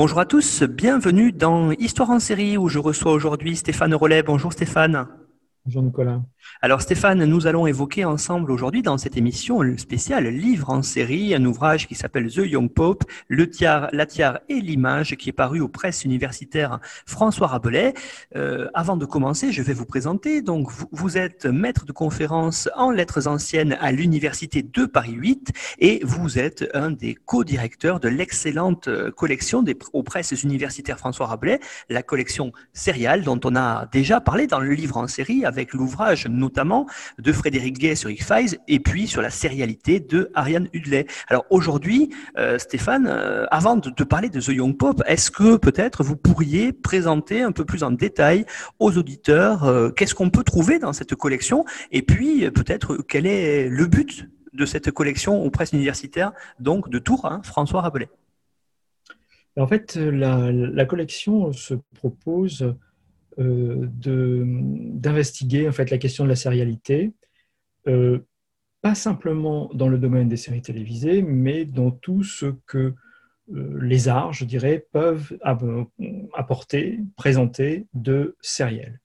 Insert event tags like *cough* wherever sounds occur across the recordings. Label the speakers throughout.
Speaker 1: Bonjour à tous, bienvenue dans Histoire en série où je reçois aujourd'hui Stéphane Rollet. Bonjour Stéphane.
Speaker 2: Bonjour Nicolas.
Speaker 1: Alors Stéphane, nous allons évoquer ensemble aujourd'hui dans cette émission le spécial livre en série, un ouvrage qui s'appelle The Young Pope, le tiare, la tiare et l'image, qui est paru aux presses universitaires François Rabelais. Euh, avant de commencer, je vais vous présenter. Donc vous, vous, êtes maître de conférence en lettres anciennes à l'université de Paris 8 et vous êtes un des co-directeurs de l'excellente collection des, aux presses universitaires François Rabelais, la collection Serial dont on a déjà parlé dans le livre en série avec l'ouvrage notamment de Frédéric Gay sur X-Files et puis sur la sérialité de Ariane Hudley. Alors aujourd'hui, euh, Stéphane, euh, avant de, parler de The Young Pop, est-ce que peut-être vous pourriez présenter un peu plus en détail aux auditeurs euh, qu'est-ce qu'on peut trouver dans cette collection et puis peut-être quel est le but de cette collection aux presses universitaires, donc de Tours, hein, François Rabelais?
Speaker 2: En fait, la, collection se propose d'investiguer en fait la question de la sérialité, euh, pas simplement dans le domaine des séries télévisées, mais dans tout ce que euh, les arts, je dirais, peuvent apporter, présenter de sériel.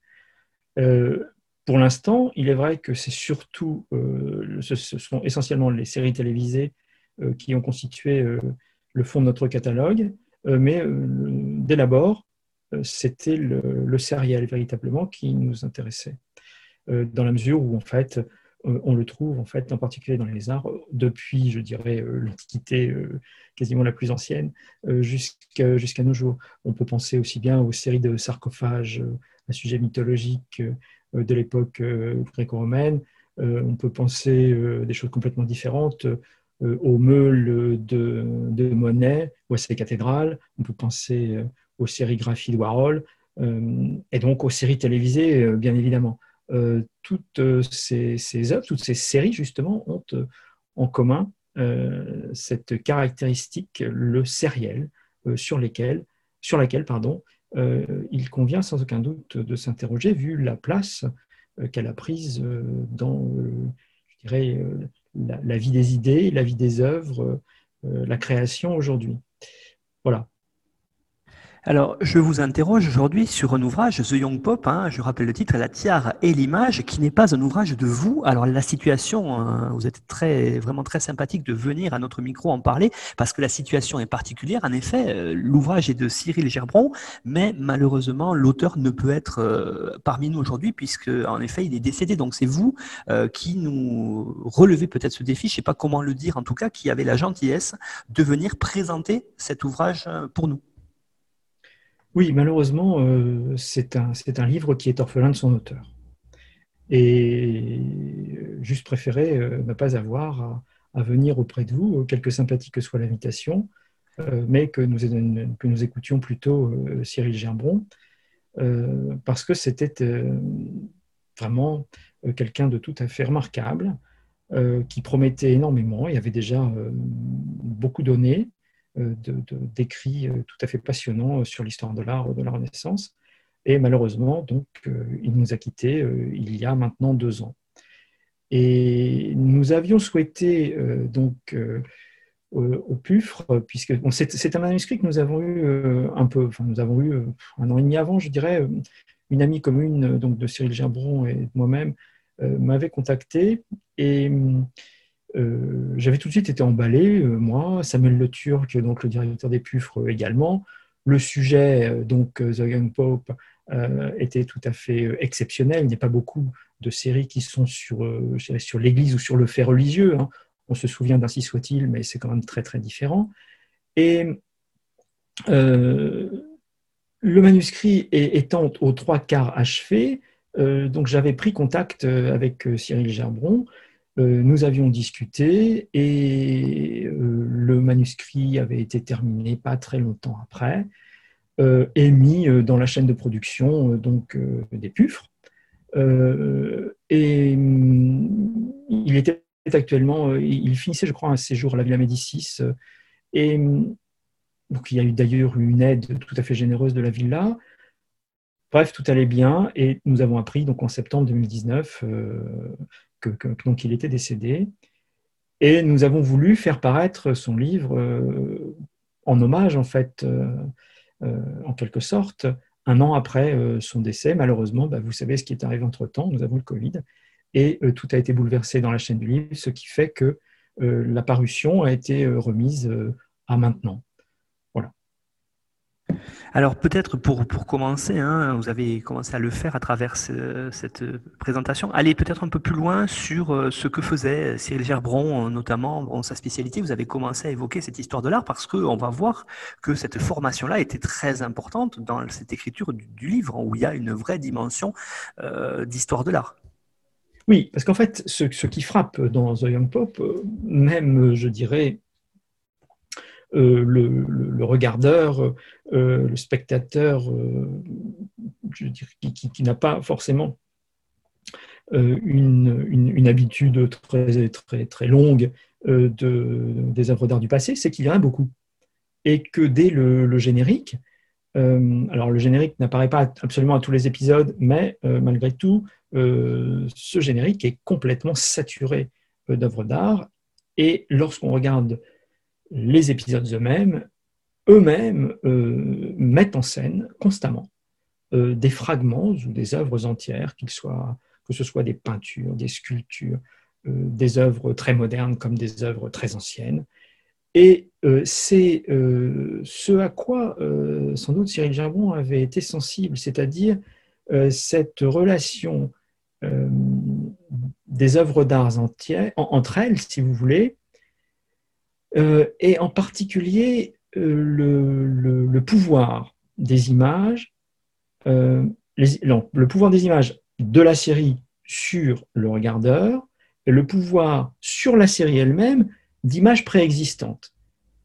Speaker 2: Euh, pour l'instant, il est vrai que c'est surtout, euh, ce, sont essentiellement les séries télévisées euh, qui ont constitué le fond de notre catalogue, mais dès l'abord, c'était le, le, véritablement qui nous intéressait, euh, dans la mesure où en fait euh, on le trouve en fait en particulier dans les arts depuis, je dirais, euh, l'Antiquité quasiment la plus ancienne jusqu'à nos jours. On peut penser aussi bien aux séries de sarcophages, un sujet mythologique de l'époque gréco-romaine. on peut penser des choses complètement différentes aux meules de, de Monet ou à ses cathédrales. On peut penser aux sérigraphies de Warhol euh, et donc aux séries télévisées, euh, bien évidemment. Euh, toutes ces, œuvres, toutes ces séries, justement, ont en commun cette caractéristique, le sériel, sur, lesquels, sur laquelle pardon, il convient sans aucun doute de s'interroger, vu la place qu'elle a prise dans, je dirais, la, vie des idées, la vie des œuvres, la création aujourd'hui. Voilà.
Speaker 1: Alors, je vous interroge aujourd'hui sur un ouvrage, The Young Pop, hein, je rappelle le titre, La tiare et l'image, qui n'est pas un ouvrage de vous. Alors, la situation, hein, vous êtes très, vraiment très sympathique de venir à notre micro en parler, parce que la situation est particulière. En effet, euh, l'ouvrage est de Cyril Gerbron, mais malheureusement, l'auteur ne peut être euh, parmi nous aujourd'hui, puisque, en effet, il est décédé. Donc, c'est vous euh, qui nous relevez peut-être ce défi, je ne sais pas comment le dire, en tout cas, qui avez la gentillesse de venir présenter cet ouvrage pour nous.
Speaker 2: Oui, malheureusement, euh, c'est un, un, livre qui est orphelin de son auteur. Et juste préféré euh, ne pas avoir à, venir auprès de vous, quelque sympathique que soit l'invitation, euh, mais que nous, que nous écoutions plutôt euh, Cyril Gerbron, euh, parce que c'était euh, vraiment quelqu'un de tout à fait remarquable, qui promettait énormément, y avait déjà beaucoup donné, d'écrits de, de, tout à fait passionnants sur l'histoire de l'art de la Renaissance. Et malheureusement, donc, il nous a quittés il y a maintenant deux ans. Et nous avions souhaité donc au PUFRE, puisque c'est un manuscrit que nous avons eu un peu, enfin nous avons eu un an et demi avant, je dirais, une amie commune donc de Cyril Gerbron et moi-même m'avait contacté et euh, j'avais tout de suite été emballé, euh, moi, Samuel Le Turc, donc le directeur des Puffres également. Le sujet, euh, donc The Young Pope, était tout à fait exceptionnel. Il n'y a pas beaucoup de séries qui sont sur, l'Église ou sur le fait religieux. Hein. On se souvient d'Ainsi soit-il, mais c'est quand même très très différent. Et euh, le manuscrit étant aux trois quarts achevé, euh, donc j'avais pris contact avec Cyril Gerbron nous avions discuté et le manuscrit avait été terminé pas très longtemps après et mis dans la chaîne de production donc des puffres. et mm, il était actuellement, il finissait, je crois, un séjour à la Villa Médicis. Et mm, donc, il y a eu d'ailleurs une aide tout à fait généreuse de la villa. Bref, tout allait bien et nous avons appris donc en septembre 2019 euh, que, donc il était décédé. Et nous avons voulu faire paraître son livre euh, en hommage, en fait, euh, en quelque sorte, un an après son décès. Malheureusement, bah, vous savez ce qui est arrivé entre-temps, nous avons le Covid, et tout a été bouleversé dans la chaîne du livre, ce qui fait que la parution a été remise à maintenant.
Speaker 1: Alors peut-être pour, pour commencer, hein, vous avez commencé à le faire à travers cette présentation, allez peut-être un peu plus loin sur euh, ce que faisait Cyril Gerbron, notamment dans sa spécialité. Vous avez commencé à évoquer cette histoire de l'art parce qu'on va voir que cette formation-là était très importante dans cette écriture du, livre, où il y a une vraie dimension euh, d'histoire de l'art.
Speaker 2: Oui, parce qu'en fait, ce, ce, qui frappe dans The Young euh, même, je dirais, euh, le, regardeur, euh, le spectateur, euh, qui, n'a pas forcément une, habitude très, très, très longue de, des œuvres d'art du passé, c'est qu'il y en a beaucoup. Et que dès le, générique, alors le générique n'apparaît pas absolument à tous les épisodes, mais malgré tout, ce générique est complètement saturé d'œuvres d'art. Et lorsqu'on regarde les épisodes eux-mêmes, eux-mêmes euh, mettent en scène constamment euh, des fragments ou des œuvres entières, que ce soit des peintures, des sculptures, euh, des œuvres très modernes comme des œuvres très anciennes. Et c'est ce à quoi sans doute Cyril Gerbon avait été sensible, c'est-à-dire cette relation des œuvres d'art entre elles, si vous voulez, et en particulier euh, le, pouvoir des images, euh, le pouvoir des images de la série sur le regardeur et le pouvoir sur la série elle-même d'images préexistantes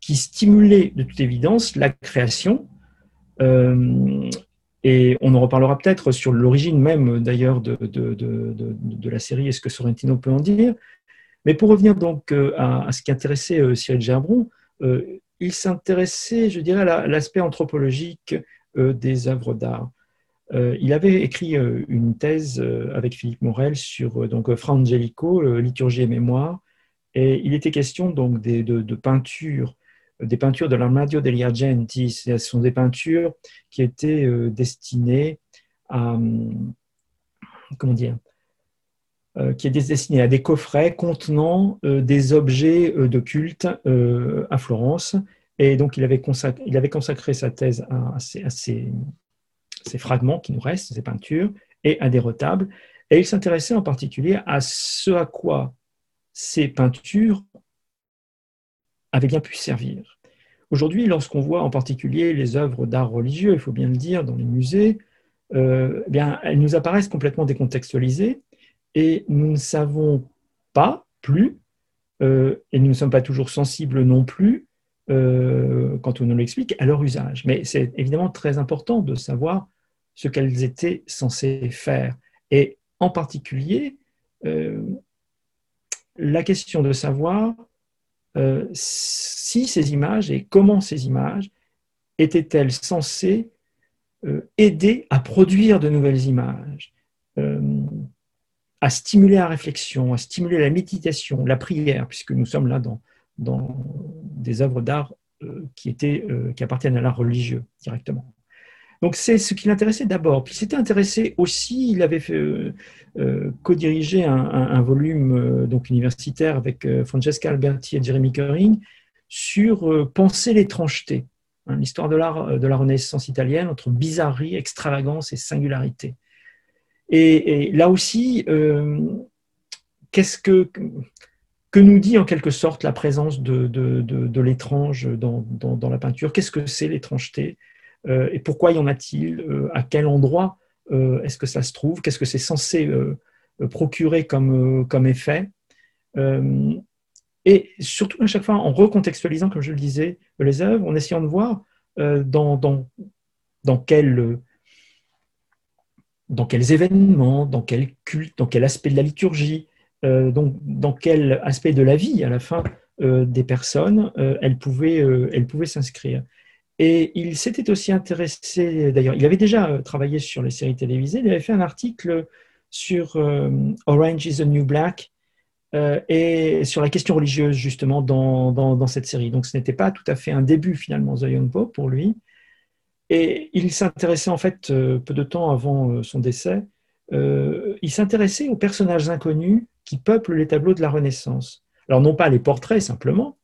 Speaker 2: qui stimulaient de toute évidence la création. et on en reparlera peut-être sur l'origine même d'ailleurs de, de, la série et ce que Sorrentino peut en dire. Mais pour revenir donc euh, à, ce qui intéressait euh, Cyril Gerbron, euh, il s'intéressait, je dirais, à l'aspect anthropologique des œuvres d'art. il avait écrit une thèse avec Philippe Morel sur donc Fra Angelico, liturgie et mémoire, et il était question donc de, de peintures des peintures de l'Armadio degli Argenti. Ce sont des peintures qui étaient destinées à, hum, comment dire, qui est destiné à des coffrets contenant euh, des objets euh, de culte à Florence. Et donc, il avait consacré, il avait consacré sa thèse à, ces, fragments qui nous restent, ces peintures, et à des retables. Et il s'intéressait en particulier à ce à quoi ces peintures avaient bien pu servir. Aujourd'hui, lorsqu'on voit en particulier les œuvres d'art religieux, il faut bien le dire, dans les musées, eh bien, elles nous apparaissent complètement décontextualisées et nous ne savons pas plus, euh, et nous ne sommes pas toujours sensibles non plus, euh, quand on nous l'explique, à leur usage. Mais c'est évidemment très important de savoir ce qu'elles étaient censées faire. Et en particulier, euh, la question de savoir si ces images et comment ces images étaient-elles censées aider à produire de nouvelles images à stimuler la réflexion, à stimuler la méditation, la prière, puisque nous sommes là dans, des œuvres d'art euh, euh, qui appartiennent à l'art religieux directement. Donc c'est ce qui l'intéressait d'abord. Puis s'était intéressé aussi, il avait euh, co-dirigé un, volume donc universitaire avec Francesca Alberti et Jeremy Curring sur penser l'étrangeté, hein, l'histoire de l'art de la Renaissance italienne entre bizarrerie, extravagance et singularité. Et, là aussi, euh, qu'est-ce que, que nous dit en quelque sorte la présence de, de, de, l'étrange dans, dans, la peinture? Qu'est-ce que c'est l'étrangeté euh, Et pourquoi y en a-t-il euh, À quel endroit est-ce que ça se trouve? Qu'est-ce que c'est censé procurer comme, comme effet? Et surtout à chaque fois en recontextualisant, comme je le disais, les œuvres, en essayant de voir dans, dans, dans quel dans quels événements, dans quel culte, dans quel aspect de la liturgie, euh, donc dans quel aspect de la vie, à la fin, euh, des personnes, euh, elles pouvaient, elles pouvaient s'inscrire. Et il s'était aussi intéressé, d'ailleurs, il avait déjà travaillé sur les séries télévisées, il avait fait un article sur Orange is the New Black et sur la question religieuse, justement, dans, dans, cette série. Donc ce n'était pas tout à fait un début, finalement, The Young Pope pour lui, et il s'intéressait en fait, euh, peu de temps avant euh, son décès, euh, il s'intéressait aux personnages inconnus qui peuplent les tableaux de la Renaissance. Alors non pas les portraits simplement,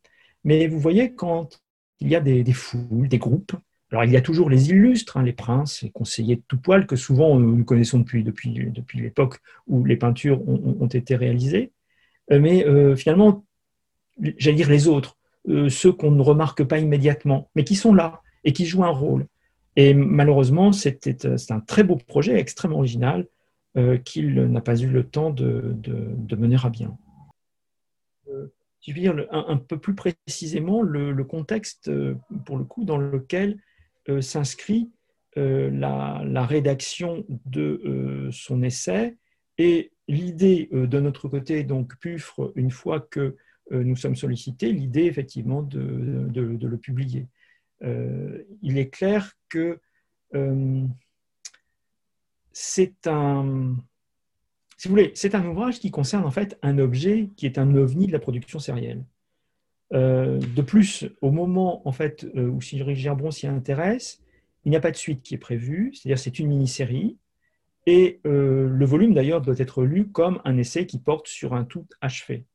Speaker 2: mais vous voyez quand il y a des, foules, des groupes. Alors il y a toujours les illustres, hein, les princes, les conseillers de tout poil que souvent nous connaissons depuis, depuis, depuis l'époque où les peintures ont, été réalisées. Mais finalement, j'allais dire les autres, ceux qu'on ne remarque pas immédiatement, mais qui sont là et qui jouent un rôle. Et malheureusement, c'était euh, un très beau projet, extrêmement original, euh, qu'il n'a pas eu le temps de, mener à bien. Euh, je veux dire un, peu plus précisément le, contexte, pour le coup, dans lequel s'inscrit la, rédaction de son essai et l'idée de notre côté, donc PUFRE, une fois que nous sommes sollicités, l'idée effectivement de, le publier. Euh, il est clair que euh, c'est un, si un ouvrage qui concerne en fait un objet qui est un ovni de la production sérielle. Euh, de plus, au moment en fait où Cyril Gerbron s'y intéresse, il n'y a pas de suite qui est prévue, c'est-à-dire c'est une mini-série, et le volume d'ailleurs doit être lu comme un essai qui porte sur un tout achevé.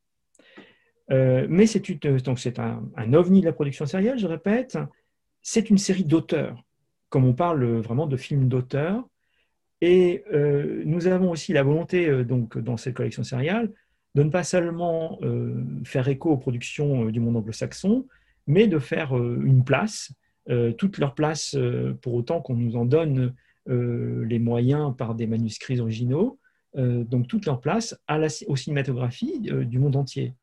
Speaker 2: mais c'est un, un, ovni de la production sérielle, je répète, c'est une série d'auteurs, comme on parle vraiment de films d'auteurs. Et euh, nous avons aussi la volonté, euh, donc, dans cette collection sériale, de ne pas seulement euh, faire écho aux productions du monde anglo-saxon, mais de faire une place, toute leur place, pour autant qu'on nous en donne les moyens par des manuscrits originaux, donc toute leur place aux cinématographies du monde entier.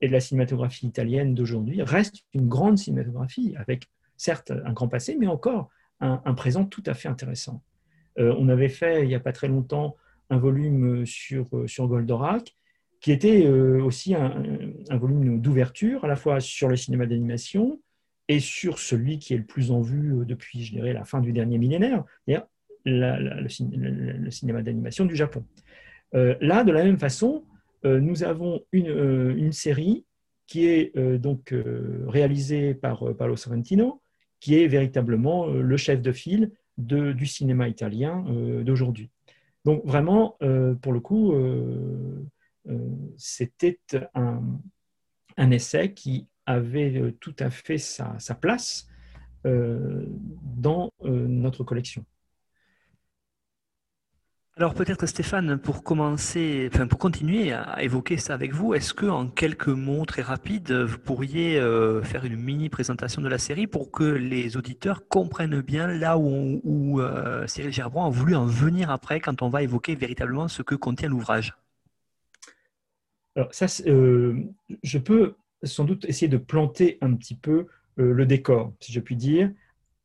Speaker 2: Et la cinématographie italienne d'aujourd'hui reste une grande cinématographie, avec certes un grand passé, mais encore un, présent tout à fait intéressant. Euh, on avait fait il n'y a pas très longtemps un volume sur, euh, sur Goldorak, qui était euh, aussi un, volume d'ouverture, à la fois sur le cinéma d'animation et sur celui qui est le plus en vue depuis, je dirais, la fin du dernier millénaire, c'est-à-dire le, cinéma d'animation du Japon. là, de la même façon, nous avons une, une, série qui est donc réalisée par Paolo Sorrentino, qui est véritablement euh, le chef de file du cinéma italien euh, d'aujourd'hui. Donc vraiment, euh, pour le coup, c'était un, essai qui avait tout à fait sa place dans notre collection.
Speaker 1: Alors peut-être Stéphane, pour commencer, pour continuer à évoquer ça avec vous, est-ce que en quelques mots très rapides, vous pourriez euh, faire une mini présentation de la série pour que les auditeurs comprennent bien là où, euh, Cyril Gerbron a voulu en venir après quand on va évoquer véritablement ce que contient l'ouvrage?
Speaker 2: Alors ça, euh, je peux sans doute essayer de planter un petit peu le décor, si je puis dire.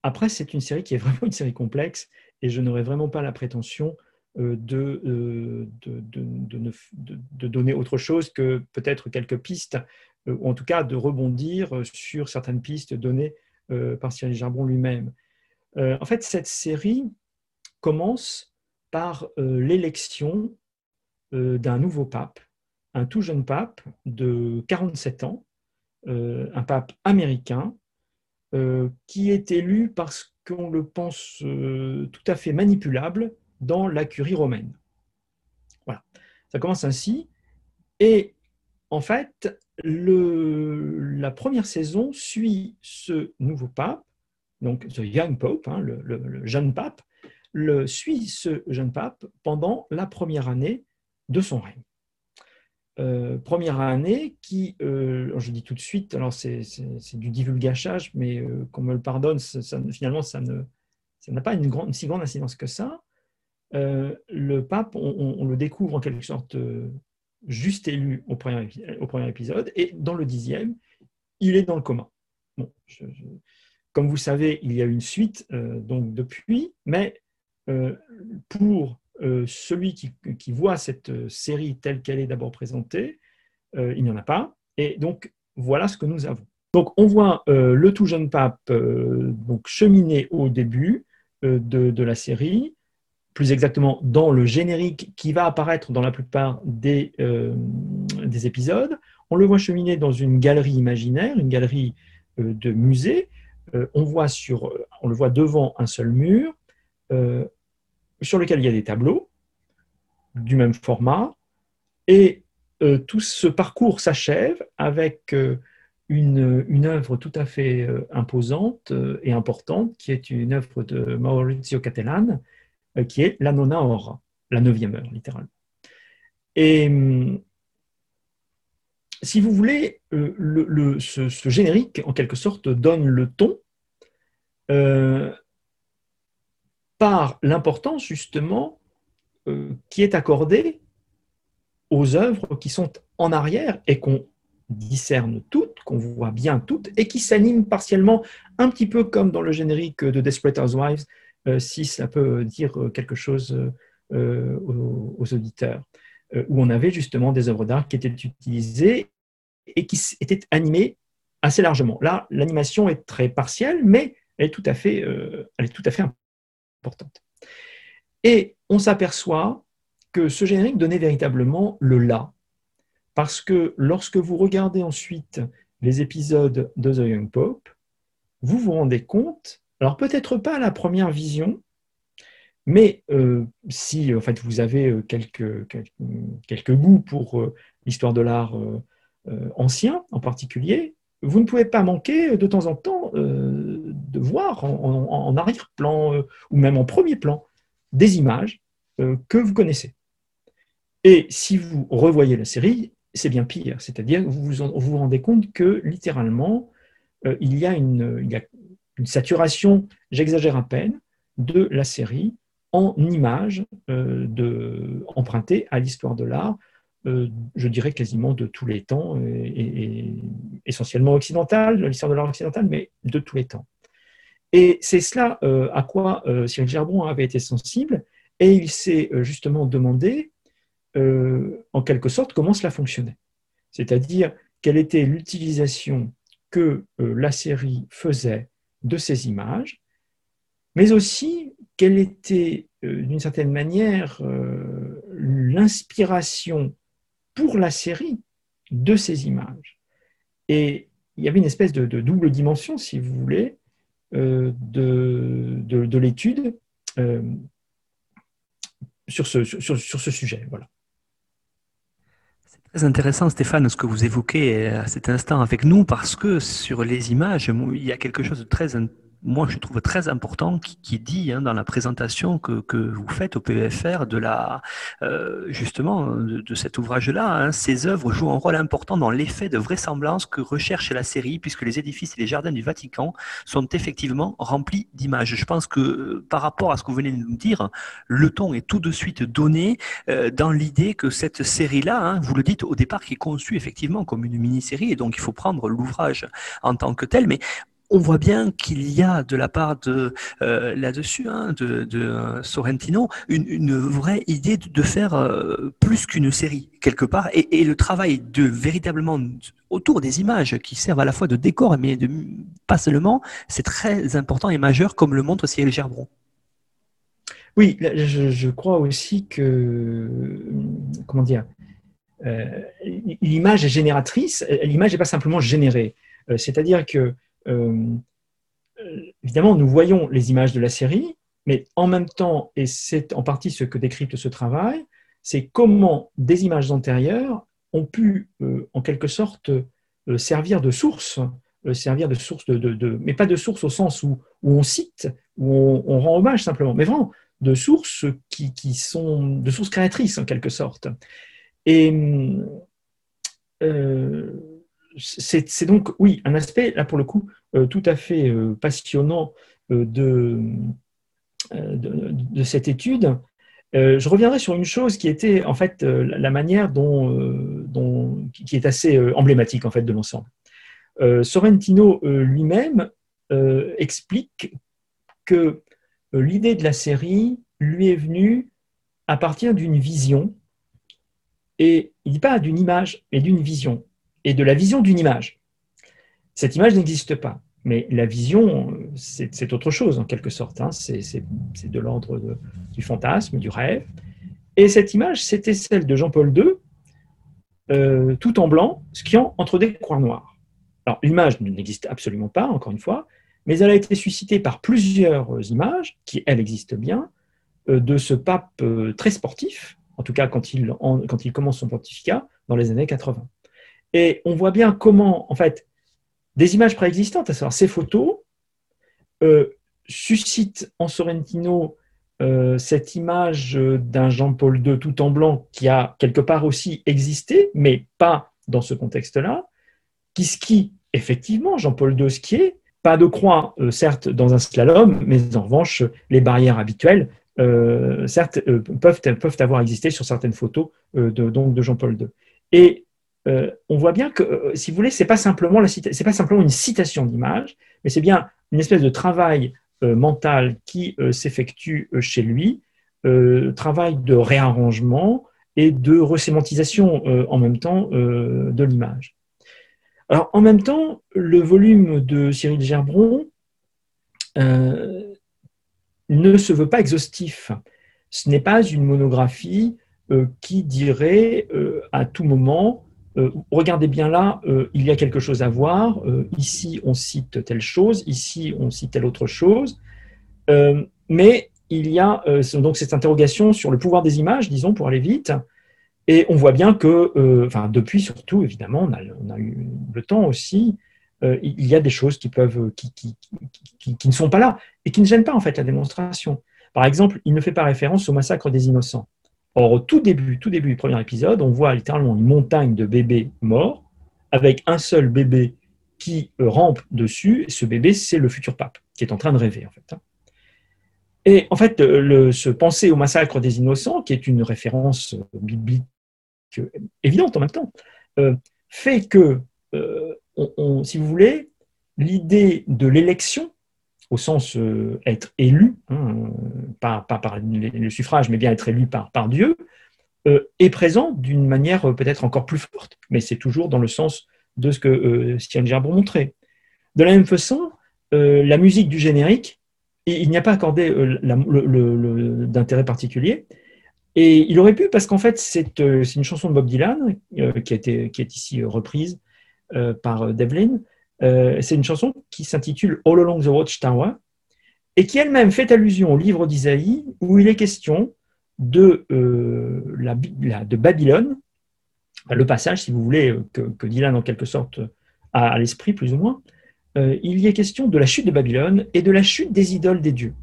Speaker 2: Après, c'est une série qui est *laughs* vraiment une série complexe et je n'aurais vraiment pas la prétention euh, euh, de, de, de, donner autre chose que peut-être quelques pistes, euh, ou en tout cas de rebondir sur certaines pistes données par Cyril Jarbon lui-même. En fait, cette série commence par l'élection d'un nouveau pape, un tout jeune pape de 47 ans, un pape américain, qui est élu parce qu'on le pense tout à fait manipulable dans la curie romaine. Voilà, ça commence ainsi. Et en fait, le, la première saison suit ce nouveau pape, donc the young pope, hein, le, jeune pape, le, suit ce jeune pape pendant la première année de son règne. Euh, première année qui, euh, je dis tout de suite, alors c'est du divulgachage, mais euh, qu'on me le pardonne, ça, finalement ça n'a pas une si grande incidence que ça. Euh, le pape, on, le découvre en quelque sorte euh, juste élu au premier, au premier épisode, et dans le dixième, il est dans le coma. Comme vous savez, il y a une suite euh, donc depuis, mais pour celui qui, voit cette série telle qu'elle est d'abord présentée, il n'y en a pas. Et donc, voilà ce que nous avons. Donc, on voit le tout jeune pape donc, cheminer au début de, la série, plus exactement dans le générique qui va apparaître dans la plupart des, des épisodes. On le voit cheminer dans une galerie imaginaire, une galerie de musée, euh, on, voit sur, on le voit devant un seul mur euh, sur lequel il y a des tableaux du même format. Et euh, tout ce parcours s'achève avec une, une, œuvre tout à fait imposante et importante, qui est une œuvre de Maurizio Cattelan, qui est La Nona Ora, la neuvième heure, littéralement. Et hum, si vous voulez, le, ce, générique, en quelque sorte, donne le ton euh, par l'importance justement euh, qui est accordée aux œuvres qui sont en arrière et qu'on discerne toutes, qu'on voit bien toutes, et qui s'animent partiellement, un petit peu comme dans le générique de Desperate Housewives, euh, si ça peut dire quelque chose aux, aux, auditeurs, où on avait justement des œuvres d'art qui étaient utilisées et qui étaient animées assez largement. Là, l'animation est très partielle, mais elle est tout à fait, euh, elle est tout à fait importante. Et on s'aperçoit que ce générique donnait véritablement le là. Parce que lorsque vous regardez ensuite les épisodes de The Young Pope, vous vous rendez compte, alors peut-être pas la première vision, mais euh, si en fait, vous avez euh, quelques, quelques, goûts pour l'histoire de l'art ancien en particulier, vous ne pouvez pas manquer de temps en temps euh, de voir en, arrière-plan euh, ou même en premier plan des images euh, que vous connaissez. Et si vous revoyez la série, c'est bien pire, c'est-à-dire que vous vous, rendez compte que littéralement, il, y a une, une saturation, j'exagère à peine, de la série en images empruntées à l'histoire de l'art euh, je dirais quasiment de tous les temps, et, essentiellement occidental, l'histoire de l'art occidental, mais de tous les temps. Et c'est cela euh, à quoi euh, Cyril Gerbron avait été sensible, et il s'est justement demandé, en quelque sorte, comment cela fonctionnait. C'est-à-dire, quelle était l'utilisation que la série faisait de ces images, mais aussi quelle était, d'une certaine manière, l'inspiration pour la série de ces images. Et il y avait une espèce de, double dimension, si vous voulez, euh, de, de, l'étude euh, sur, ce, sur, sur, ce sujet. Voilà.
Speaker 1: Très intéressant, Stéphane, ce que vous évoquez à cet instant avec nous, parce que sur les images, il y a quelque chose de très intéressant moi, je trouve très important qui, dit hein, dans la présentation que, que, vous faites au PEFR de la, euh, justement, de, cet ouvrage-là, hein, ces œuvres jouent un rôle important dans l'effet de vraisemblance que recherche la série, puisque les édifices et les jardins du Vatican sont effectivement remplis d'images. Je pense que euh, par rapport à ce que vous venez de nous dire, le ton est tout de suite donné euh, dans l'idée que cette série-là, hein, vous le dites au départ, qui est conçue effectivement comme une mini-série, et donc il faut prendre l'ouvrage en tant que tel, mais on voit bien qu'il y a de la part de euh, là-dessus, hein, de, euh, Sorrentino, une, vraie idée de, faire euh, plus qu'une série quelque part, et, le travail de véritablement autour des images qui servent à la fois de décor, mais pas seulement, c'est très important et majeur, comme le montre Cyril Gerbron.
Speaker 2: Oui, je, crois aussi que comment dire, l'image est génératrice. L'image n'est pas simplement générée. C'est-à-dire que évidemment, nous voyons les images de la série, mais en même temps, et c'est en partie ce que décrypte ce travail, c'est comment des images antérieures ont pu, euh, en quelque sorte, euh, servir de source, servir de source, de, mais pas de source au sens où, on cite, où on, rend hommage simplement, mais vraiment de sources qui, qui, sont de sources créatrices en quelque sorte. Et c'est donc, oui, un aspect, là pour le coup, euh, tout à fait euh, passionnant euh, de, de, cette étude. je reviendrai sur une chose qui était en fait la manière dont, qui est assez emblématique en fait de l'ensemble. Sorrentino lui-même explique que l'idée de la série lui est venue à partir d'une vision, et il ne dit pas d'une image, mais d'une vision, et de la vision d'une image. Cette image n'existe pas, mais la vision, c'est autre chose en quelque sorte, hein. c'est de l'ordre du fantasme, du rêve. Et cette image, c'était celle de Jean-Paul II, euh, tout en blanc, skiant entre des croix noires. Alors l'image n'existe absolument pas, encore une fois, mais elle a été suscitée par plusieurs images, qui elles existent bien, euh, de ce pape euh, très sportif, en tout cas quand il, quand il commence son pontificat, dans les années 80. Et on voit bien comment, en fait, des images préexistantes, à savoir ces photos, euh, suscitent en Sorrentino cette image d'un Jean-Paul II tout en blanc qui a quelque part aussi existé, mais pas dans ce contexte-là, qui skie effectivement Jean-Paul II skiait, pas de croix, certes, dans un slalom, mais en revanche, les barrières habituelles, euh, certes, euh, peuvent, peuvent avoir existé sur certaines photos euh, de, de Jean-Paul II. Et on voit bien que, si vous voulez, c'est pas simplement pas simplement une citation d'image, mais c'est bien une espèce de travail mental qui s'effectue chez lui, travail de réarrangement et de resémantisation en même temps de l'image. Alors, en même temps, le volume de Cyril Gerbron ne se veut pas exhaustif. Ce n'est pas une monographie euh, qui dirait euh, à tout moment, euh, regardez bien là, il y a quelque chose à voir, ici on cite telle chose, ici on cite telle autre chose, mais il y a donc cette interrogation sur le pouvoir des images, disons, pour aller vite, et on voit bien que, depuis surtout, évidemment, on a, eu le temps aussi euh, il y a des choses qui, qui, ne sont pas là et qui ne gênent pas en fait la démonstration. Par exemple, il ne fait pas référence au massacre des innocents. Or, au tout début, tout début du premier épisode, on voit littéralement une montagne de bébés morts avec un seul bébé qui euh, rampe dessus. Ce bébé, c'est le futur pape qui est en train de rêver en fait. Hein. Et en fait, le, ce penser au massacre des innocents, qui est une référence biblique évidente en même temps, euh, fait que si vous voulez, l'idée de l'élection, au sens euh, être élu, hein, pas, par le suffrage, mais bien être élu par, Dieu, euh, est présent d'une manière euh, peut-être encore plus forte, mais c'est toujours dans le sens de ce que Stian Gerbron montrait. De la même façon, la musique du générique, il n'y a pas accordé d'intérêt particulier, et il aurait pu, parce qu'en fait, c'est une chanson de Bob Dylan qui, a qui est ici reprise par Devlin. Euh, c'est une chanson qui s'intitule All Along the Watchtower et qui elle-même fait allusion au livre d'Isaïe où il est question de, de Babylone, le passage, si vous voulez, que, Dylan en quelque sorte a à l'esprit plus ou moins, il y est question de la chute de Babylone et de la chute des idoles des dieux.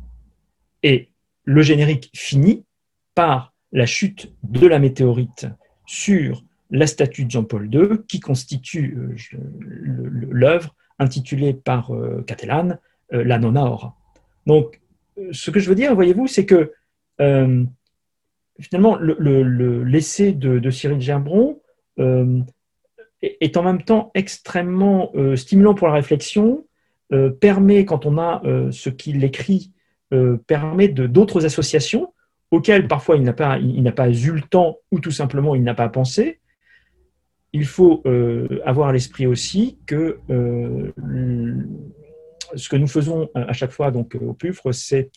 Speaker 2: Et le générique finit par la chute de la météorite sur la statue de Jean-Paul II, qui constitue euh, l'œuvre intitulée par euh, Catelan, euh, La Nona Ora. Donc, ce que je veux dire, voyez-vous, c'est que finalement, l'essai de, Cyril Gerbron est en même temps extrêmement stimulant pour la réflexion, permet, quand on a ce qu'il écrit, permet d'autres associations auxquelles parfois il n'a pas eu le temps ou tout simplement il n'a pas pensé, il faut euh, avoir à l'esprit aussi que euh, ce que nous faisons à chaque fois donc, au PUFRE, c'est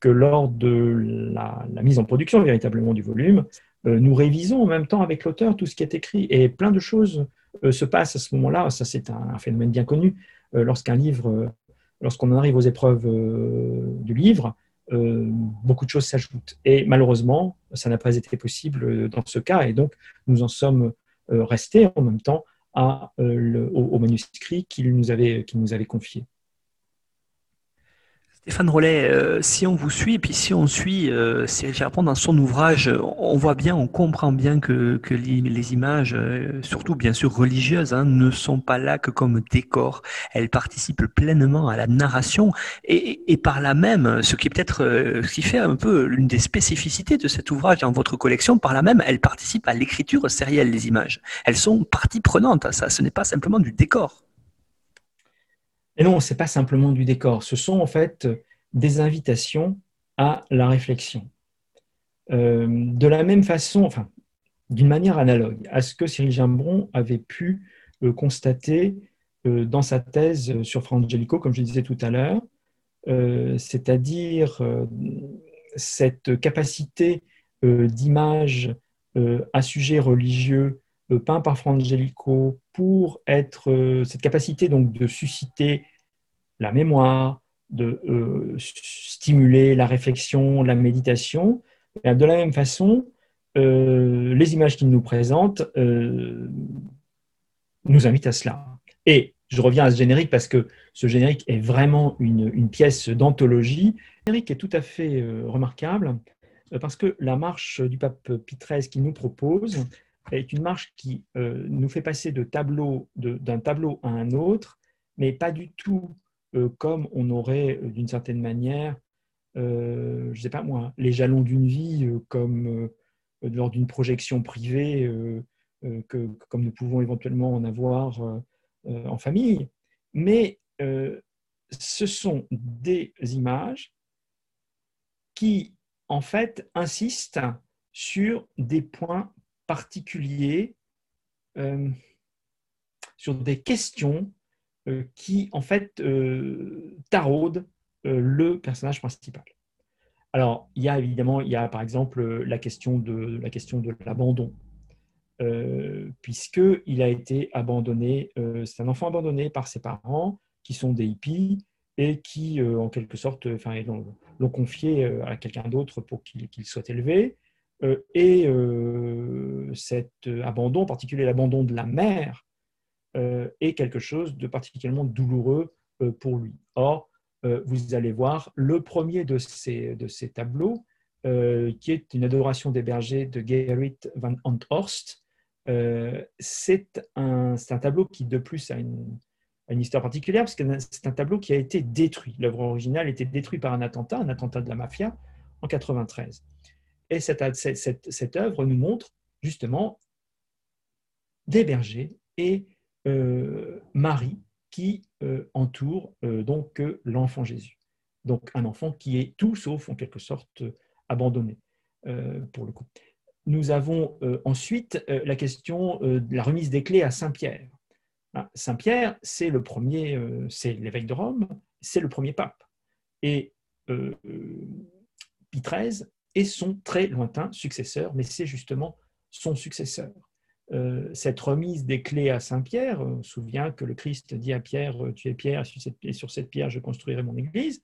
Speaker 2: que lors de la, mise en production véritablement du volume, euh, nous révisons en même temps avec l'auteur tout ce qui est écrit. Et plein de choses se passent à ce moment-là. Ça, c'est un, phénomène bien connu. lorsqu'un livre, lorsqu'on arrive aux épreuves du livre, beaucoup de choses s'ajoutent. Et malheureusement, ça n'a pas été possible dans ce cas. Et donc, nous en sommes euh, rester en même temps euh, au, manuscrit qu'il nous, avait, nous avait confié.
Speaker 1: Stéphane Rollet, euh, si on vous suit, et puis si on suit euh, Cyril Charpent dans son ouvrage, on voit bien, on comprend bien que, que les, images, euh, surtout bien sûr religieuses, hein, ne sont pas là que comme décor. Elles participent pleinement à la narration et, et par là même, ce qui est peut-être ce qui fait un peu l'une des spécificités de cet ouvrage dans votre collection, par là même, elles participent à l'écriture sérielle des images. Elles sont partie prenante à ça. Ce n'est pas simplement du décor.
Speaker 2: Et non, ce n'est pas simplement du décor, ce sont en fait des invitations à la réflexion. Euh, de la même façon, enfin, d'une manière analogue à ce que Cyril Gimbron avait pu euh, constater euh, dans sa thèse sur Frangelico, comme je disais tout à l'heure, c'est-à-dire cette capacité d'image à sujet religieux peint par Frangelico pour être cette capacité donc de susciter la mémoire, de euh, stimuler la réflexion, la méditation. De la même façon, euh, les images qu'il nous présente euh, nous invitent à cela. Et je reviens à ce générique parce que ce générique est vraiment une, pièce d'anthologie. Le générique est tout à fait remarquable parce que la marche du pape XIII qu'il nous propose est une marche qui nous fait passer d'un tableau, tableau à un autre, mais pas du tout euh, comme on aurait euh, d'une certaine manière, euh, je ne sais pas moi, les jalons d'une vie comme lors d'une projection privée, que, comme nous pouvons éventuellement en avoir en famille. Mais ce sont des images qui, en fait, insistent sur des points particuliers, sur des questions euh, qui, en fait, euh, taraude euh, le personnage principal. Alors, il y a évidemment, il y a par exemple la question de la question de l'abandon, euh, puisqu'il a été abandonné, c'est un enfant abandonné par ses parents, qui sont des hippies, et qui, en quelque sorte, enfin, l'ont confié à quelqu'un d'autre pour qu'il soit élevé. Et cet abandon, en particulier l'abandon de la mère, euh, est quelque chose de particulièrement douloureux euh, pour lui. Or, euh, vous allez voir le premier de ces, de ces tableaux, qui est une adoration des bergers de Gerrit van Anthorst. c'est un, un, tableau qui, de plus, a une, une histoire particulière, parce que c'est un tableau qui a été détruit. L'œuvre originale a été détruite par un attentat, un attentat de la mafia, en 93. Et cette, œuvre nous montre justement des bergers et euh, Marie qui euh, entoure euh, donc l'enfant Jésus. Donc un enfant qui est tout sauf en quelque sorte abandonné pour le coup. Nous avons ensuite la question de la remise des clés à Saint-Pierre. Ah, Saint-Pierre, c'est le premier, c'est l'évêque de Rome, c'est le premier pape. Et Pie XIII est son très lointain successeur, mais c'est justement son successeur. Euh, cette remise des clés à Saint-Pierre, on se souvient que le Christ dit à Pierre, euh, tu es Pierre, et sur cette pierre je construirai mon Église,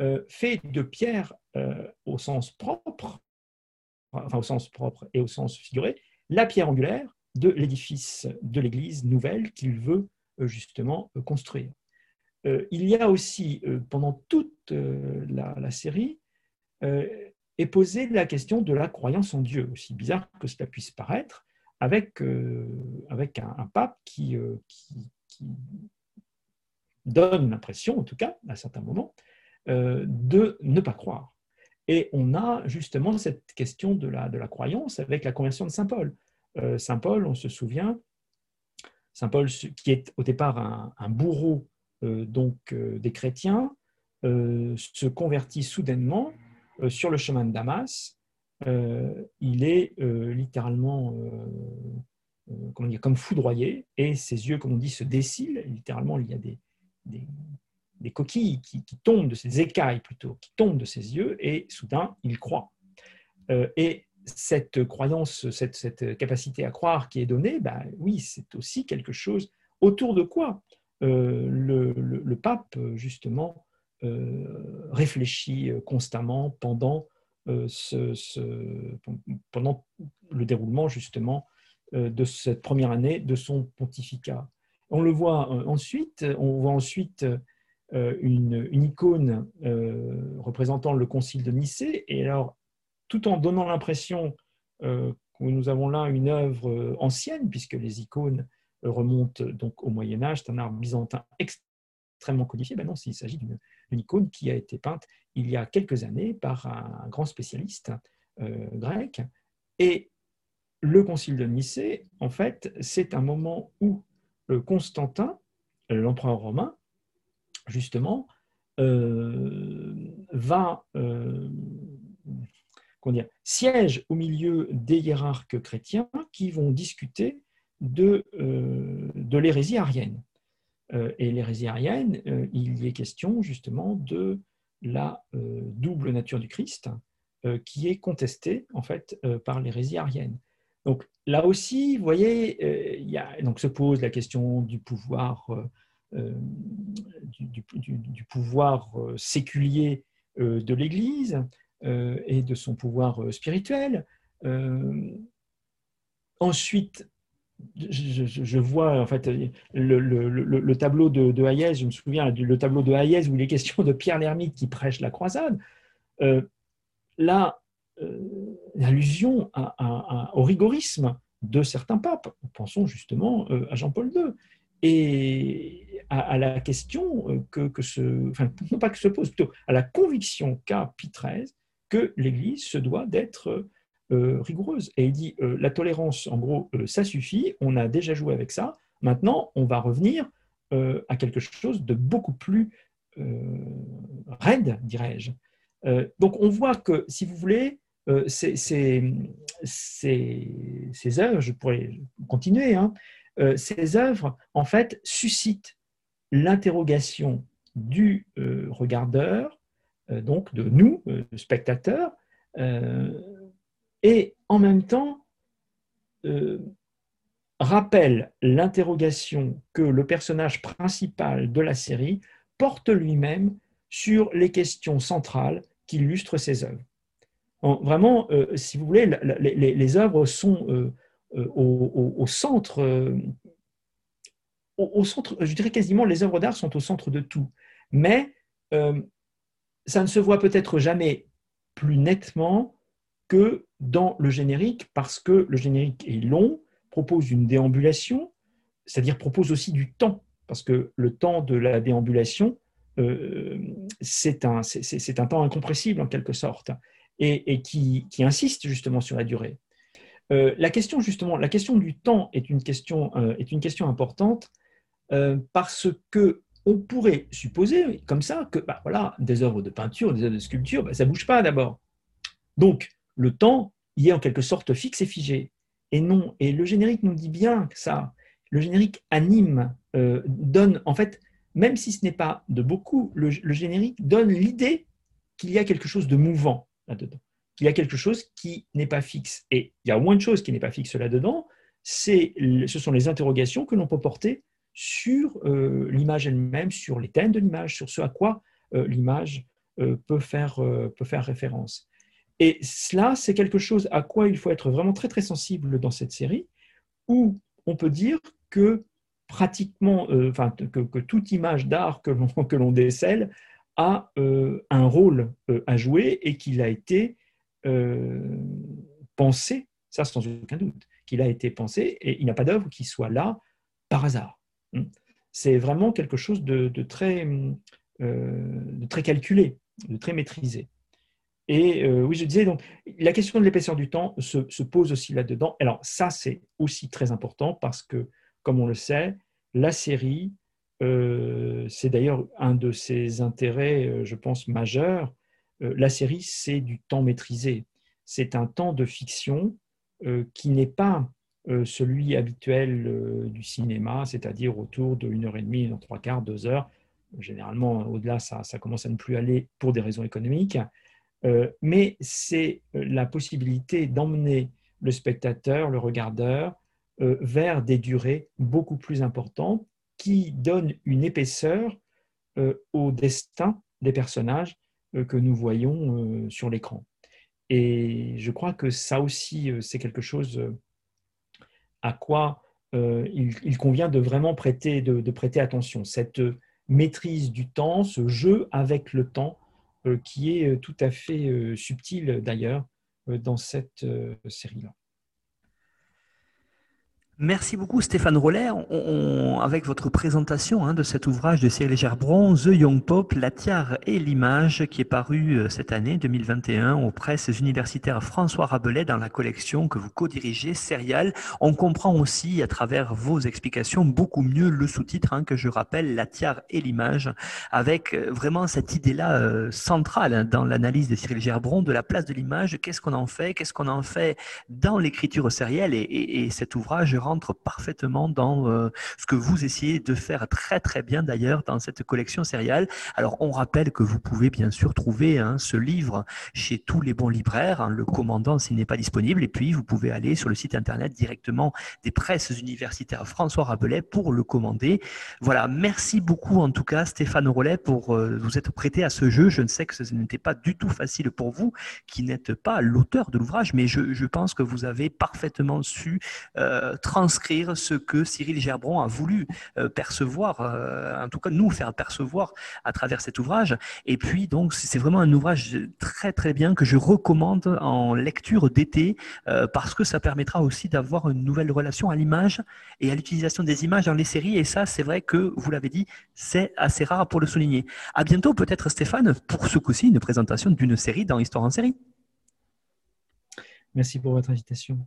Speaker 2: euh, fait de Pierre au sens propre, enfin au sens propre et au sens figuré, la pierre angulaire de l'édifice de l'Église nouvelle qu'il veut justement construire. il y a aussi, pendant toute la, série, est posée la question de la croyance en Dieu, aussi bizarre que cela puisse paraître avec, euh, avec un, pape qui, euh, qui, donne l'impression, en tout cas, à certains moments, euh, de ne pas croire. Et on a justement cette question de la, de la croyance avec la conversion de Saint Paul. Saint Paul, on se souvient, Saint Paul, qui est au départ un, bourreau donc, des chrétiens, se convertit soudainement sur le chemin de Damas euh, il est euh, littéralement euh, comment dire, comme foudroyé et ses yeux, comme on dit, se décilent. Littéralement, il y a des, des, coquilles qui, tombent de ses écailles plutôt, qui tombent de ses yeux et soudain, il croit. et cette croyance, cette, cette, capacité à croire qui est donnée, bah, oui, c'est aussi quelque chose autour de quoi le, pape, justement, réfléchit constamment pendant euh, pendant le déroulement justement euh, de cette première année de son pontificat. On le voit euh, ensuite, on voit ensuite une, icône représentant le concile de Nicée, et alors, tout en donnant l'impression que nous avons là une œuvre ancienne, puisque les icônes remontent donc au Moyen Âge, c'est un art byzantin extrêmement codifié, ben non, il s'agit d'une icône qui a été peinte il y a quelques années par un grand spécialiste grec, et le concile de Nicée, en fait, c'est un moment où euh, Constantin, euh, l'empereur romain, justement, euh, va dire, siège au milieu des hiérarques chrétiens qui vont discuter de, de l'hérésie arienne. Et l'hérésie arienne, il y est question justement de la double nature du Christ qui est contestée en fait par l'hérésie arienne. Donc là aussi, vous voyez, euh, donc se pose la question du pouvoir, euh, euh, du, pouvoir séculier de l'Église et de son pouvoir spirituel. ensuite, je, vois en fait le, tableau de, de, je me souviens le tableau de Hayez où il est question de Pierre l'Ermite qui prêche la croisade. là, euh, l'allusion au rigorisme de certains papes. Pensons justement euh, à Jean-Paul II et à, la question euh, que, non pas que se pose, plutôt à la conviction qu'a Pie XIII que l'Église se doit d'être rigoureuse. Et il dit la tolérance, en gros, ça suffit, on a déjà joué avec ça, maintenant on va revenir à quelque chose de beaucoup plus raide, dirais-je. donc on voit que, si vous voulez, euh, ces, ces, œuvres, je pourrais continuer, hein, euh, ces œuvres, en fait, suscitent l'interrogation du euh, regardeur, donc de nous, spectateurs, et en même temps rappellent l'interrogation que le personnage principal de la série porte lui-même sur les questions centrales qui illustrent ses œuvres vraiment, euh, si vous voulez, les, œuvres sont euh, euh, au, centre, au, centre, je dirais quasiment, les œuvres d'art sont au centre de tout. Mais ça ne se voit peut-être jamais plus nettement que dans le générique, parce que le générique est long, propose une déambulation, c'est-à-dire propose aussi du temps, parce que le temps de la déambulation, c'est un, un, temps incompressible en quelque sorte et, qui, insiste justement sur la durée. Euh, la question justement, la question du temps est une question, euh, est une question importante euh, parce que on pourrait supposer comme ça que bah, voilà, des œuvres de peinture, des œuvres de sculpture, bah, ça bouge pas d'abord. Donc le temps y est en quelque sorte fixe et figé. Et non, et le générique nous dit bien ça. Le générique anime, donne, en fait, même si ce n'est pas de beaucoup, le générique donne l'idée qu'il y a quelque chose de mouvant là-dedans. Il y a quelque chose qui n'est pas fixe. Et il y a au moins une chose qui n'est pas fixe là-dedans, c'est, ce sont les interrogations que l'on peut porter sur euh, l'image elle-même, sur les thèmes de l'image, sur ce à quoi euh, l'image euh, peut faire référence. Et cela, c'est quelque chose à quoi il faut être vraiment très très sensible dans cette série, où on peut dire que pratiquement, enfin, que, toute image d'art que l'on, *laughs* que décèle a euh, un rôle euh, à jouer et qu'il a été euh, pensé, ça sans aucun doute, qu'il a été pensé et il n'y a pas d'œuvre qui soit là par hasard. Hmm. C'est vraiment quelque chose de, très, de très calculé, de très maîtrisé. Et oui, je disais, donc, la question de l'épaisseur du temps se, se pose aussi là-dedans. Alors, ça, c'est aussi très important parce que, comme on le sait, la série euh, c'est d'ailleurs un de ses intérêts, euh, je pense, majeurs. Euh, la série, c'est du temps maîtrisé. C'est un temps de fiction qui n'est pas celui habituel du cinéma, c'est-à-dire autour de 1 heure et demie, une heure trois quarts, deux heures. Généralement, au-delà, ça, commence à ne plus aller pour des raisons économiques. Mais c'est la possibilité d'emmener le spectateur, le regardeur, vers des durées beaucoup plus importantes qui donne une épaisseur euh, au destin des personnages euh, que nous voyons euh, sur l'écran. Et je crois que ça aussi, c'est quelque chose à quoi il, convient de vraiment prêter, prêter attention. Cette maîtrise du temps, ce jeu avec le temps, qui est tout à fait subtil d'ailleurs dans cette série-là.
Speaker 1: Merci beaucoup Stéphane Rollet. avec votre présentation hein, de cet ouvrage de Cyril Gerbron, The Young Pope, la tiare et l'image, qui est paru euh, cette année 2021 aux presses universitaires François Rabelais dans la collection que vous co-dirigez, Serial. On comprend aussi à travers vos explications beaucoup mieux le sous-titre hein, que je rappelle, la tiare et l'image, avec euh, vraiment cette idée-là euh, centrale hein, dans l'analyse de Cyril Gerbron de la place de l'image. Qu'est-ce qu'on en fait? Qu'est-ce qu'on en fait dans l'écriture sérielle et, et cet ouvrage rentre parfaitement dans euh, ce que vous essayez de faire très très bien d'ailleurs dans cette collection sériale. Alors on rappelle que vous pouvez bien sûr trouver hein, ce livre chez tous les bons libraires, hein, le commandant s'il n'est pas disponible, et puis vous pouvez aller sur le site internet directement des presses universitaires François Rabelais pour le commander. Voilà, merci beaucoup en tout cas Stéphane Rollet pour euh, vous être prêté à ce jeu. Je ne sais que ce n'était pas du tout facile pour vous qui n'êtes pas l'auteur de l'ouvrage, mais je, je, pense que vous avez parfaitement su euh, transcrire ce que Cyril Gerbron a voulu euh, percevoir, euh, en tout cas nous faire percevoir à travers cet ouvrage. Et puis donc c'est vraiment un ouvrage très très bien que je recommande en lecture d'été euh, parce que ça permettra aussi d'avoir une nouvelle relation à l'image et à l'utilisation des images dans les séries. Et ça, c'est vrai que vous l'avez dit, c'est assez rare pour le souligner. À bientôt peut-être Stéphane pour ce coup-ci une présentation d'une série dans Histoire en série.
Speaker 2: Merci pour votre invitation.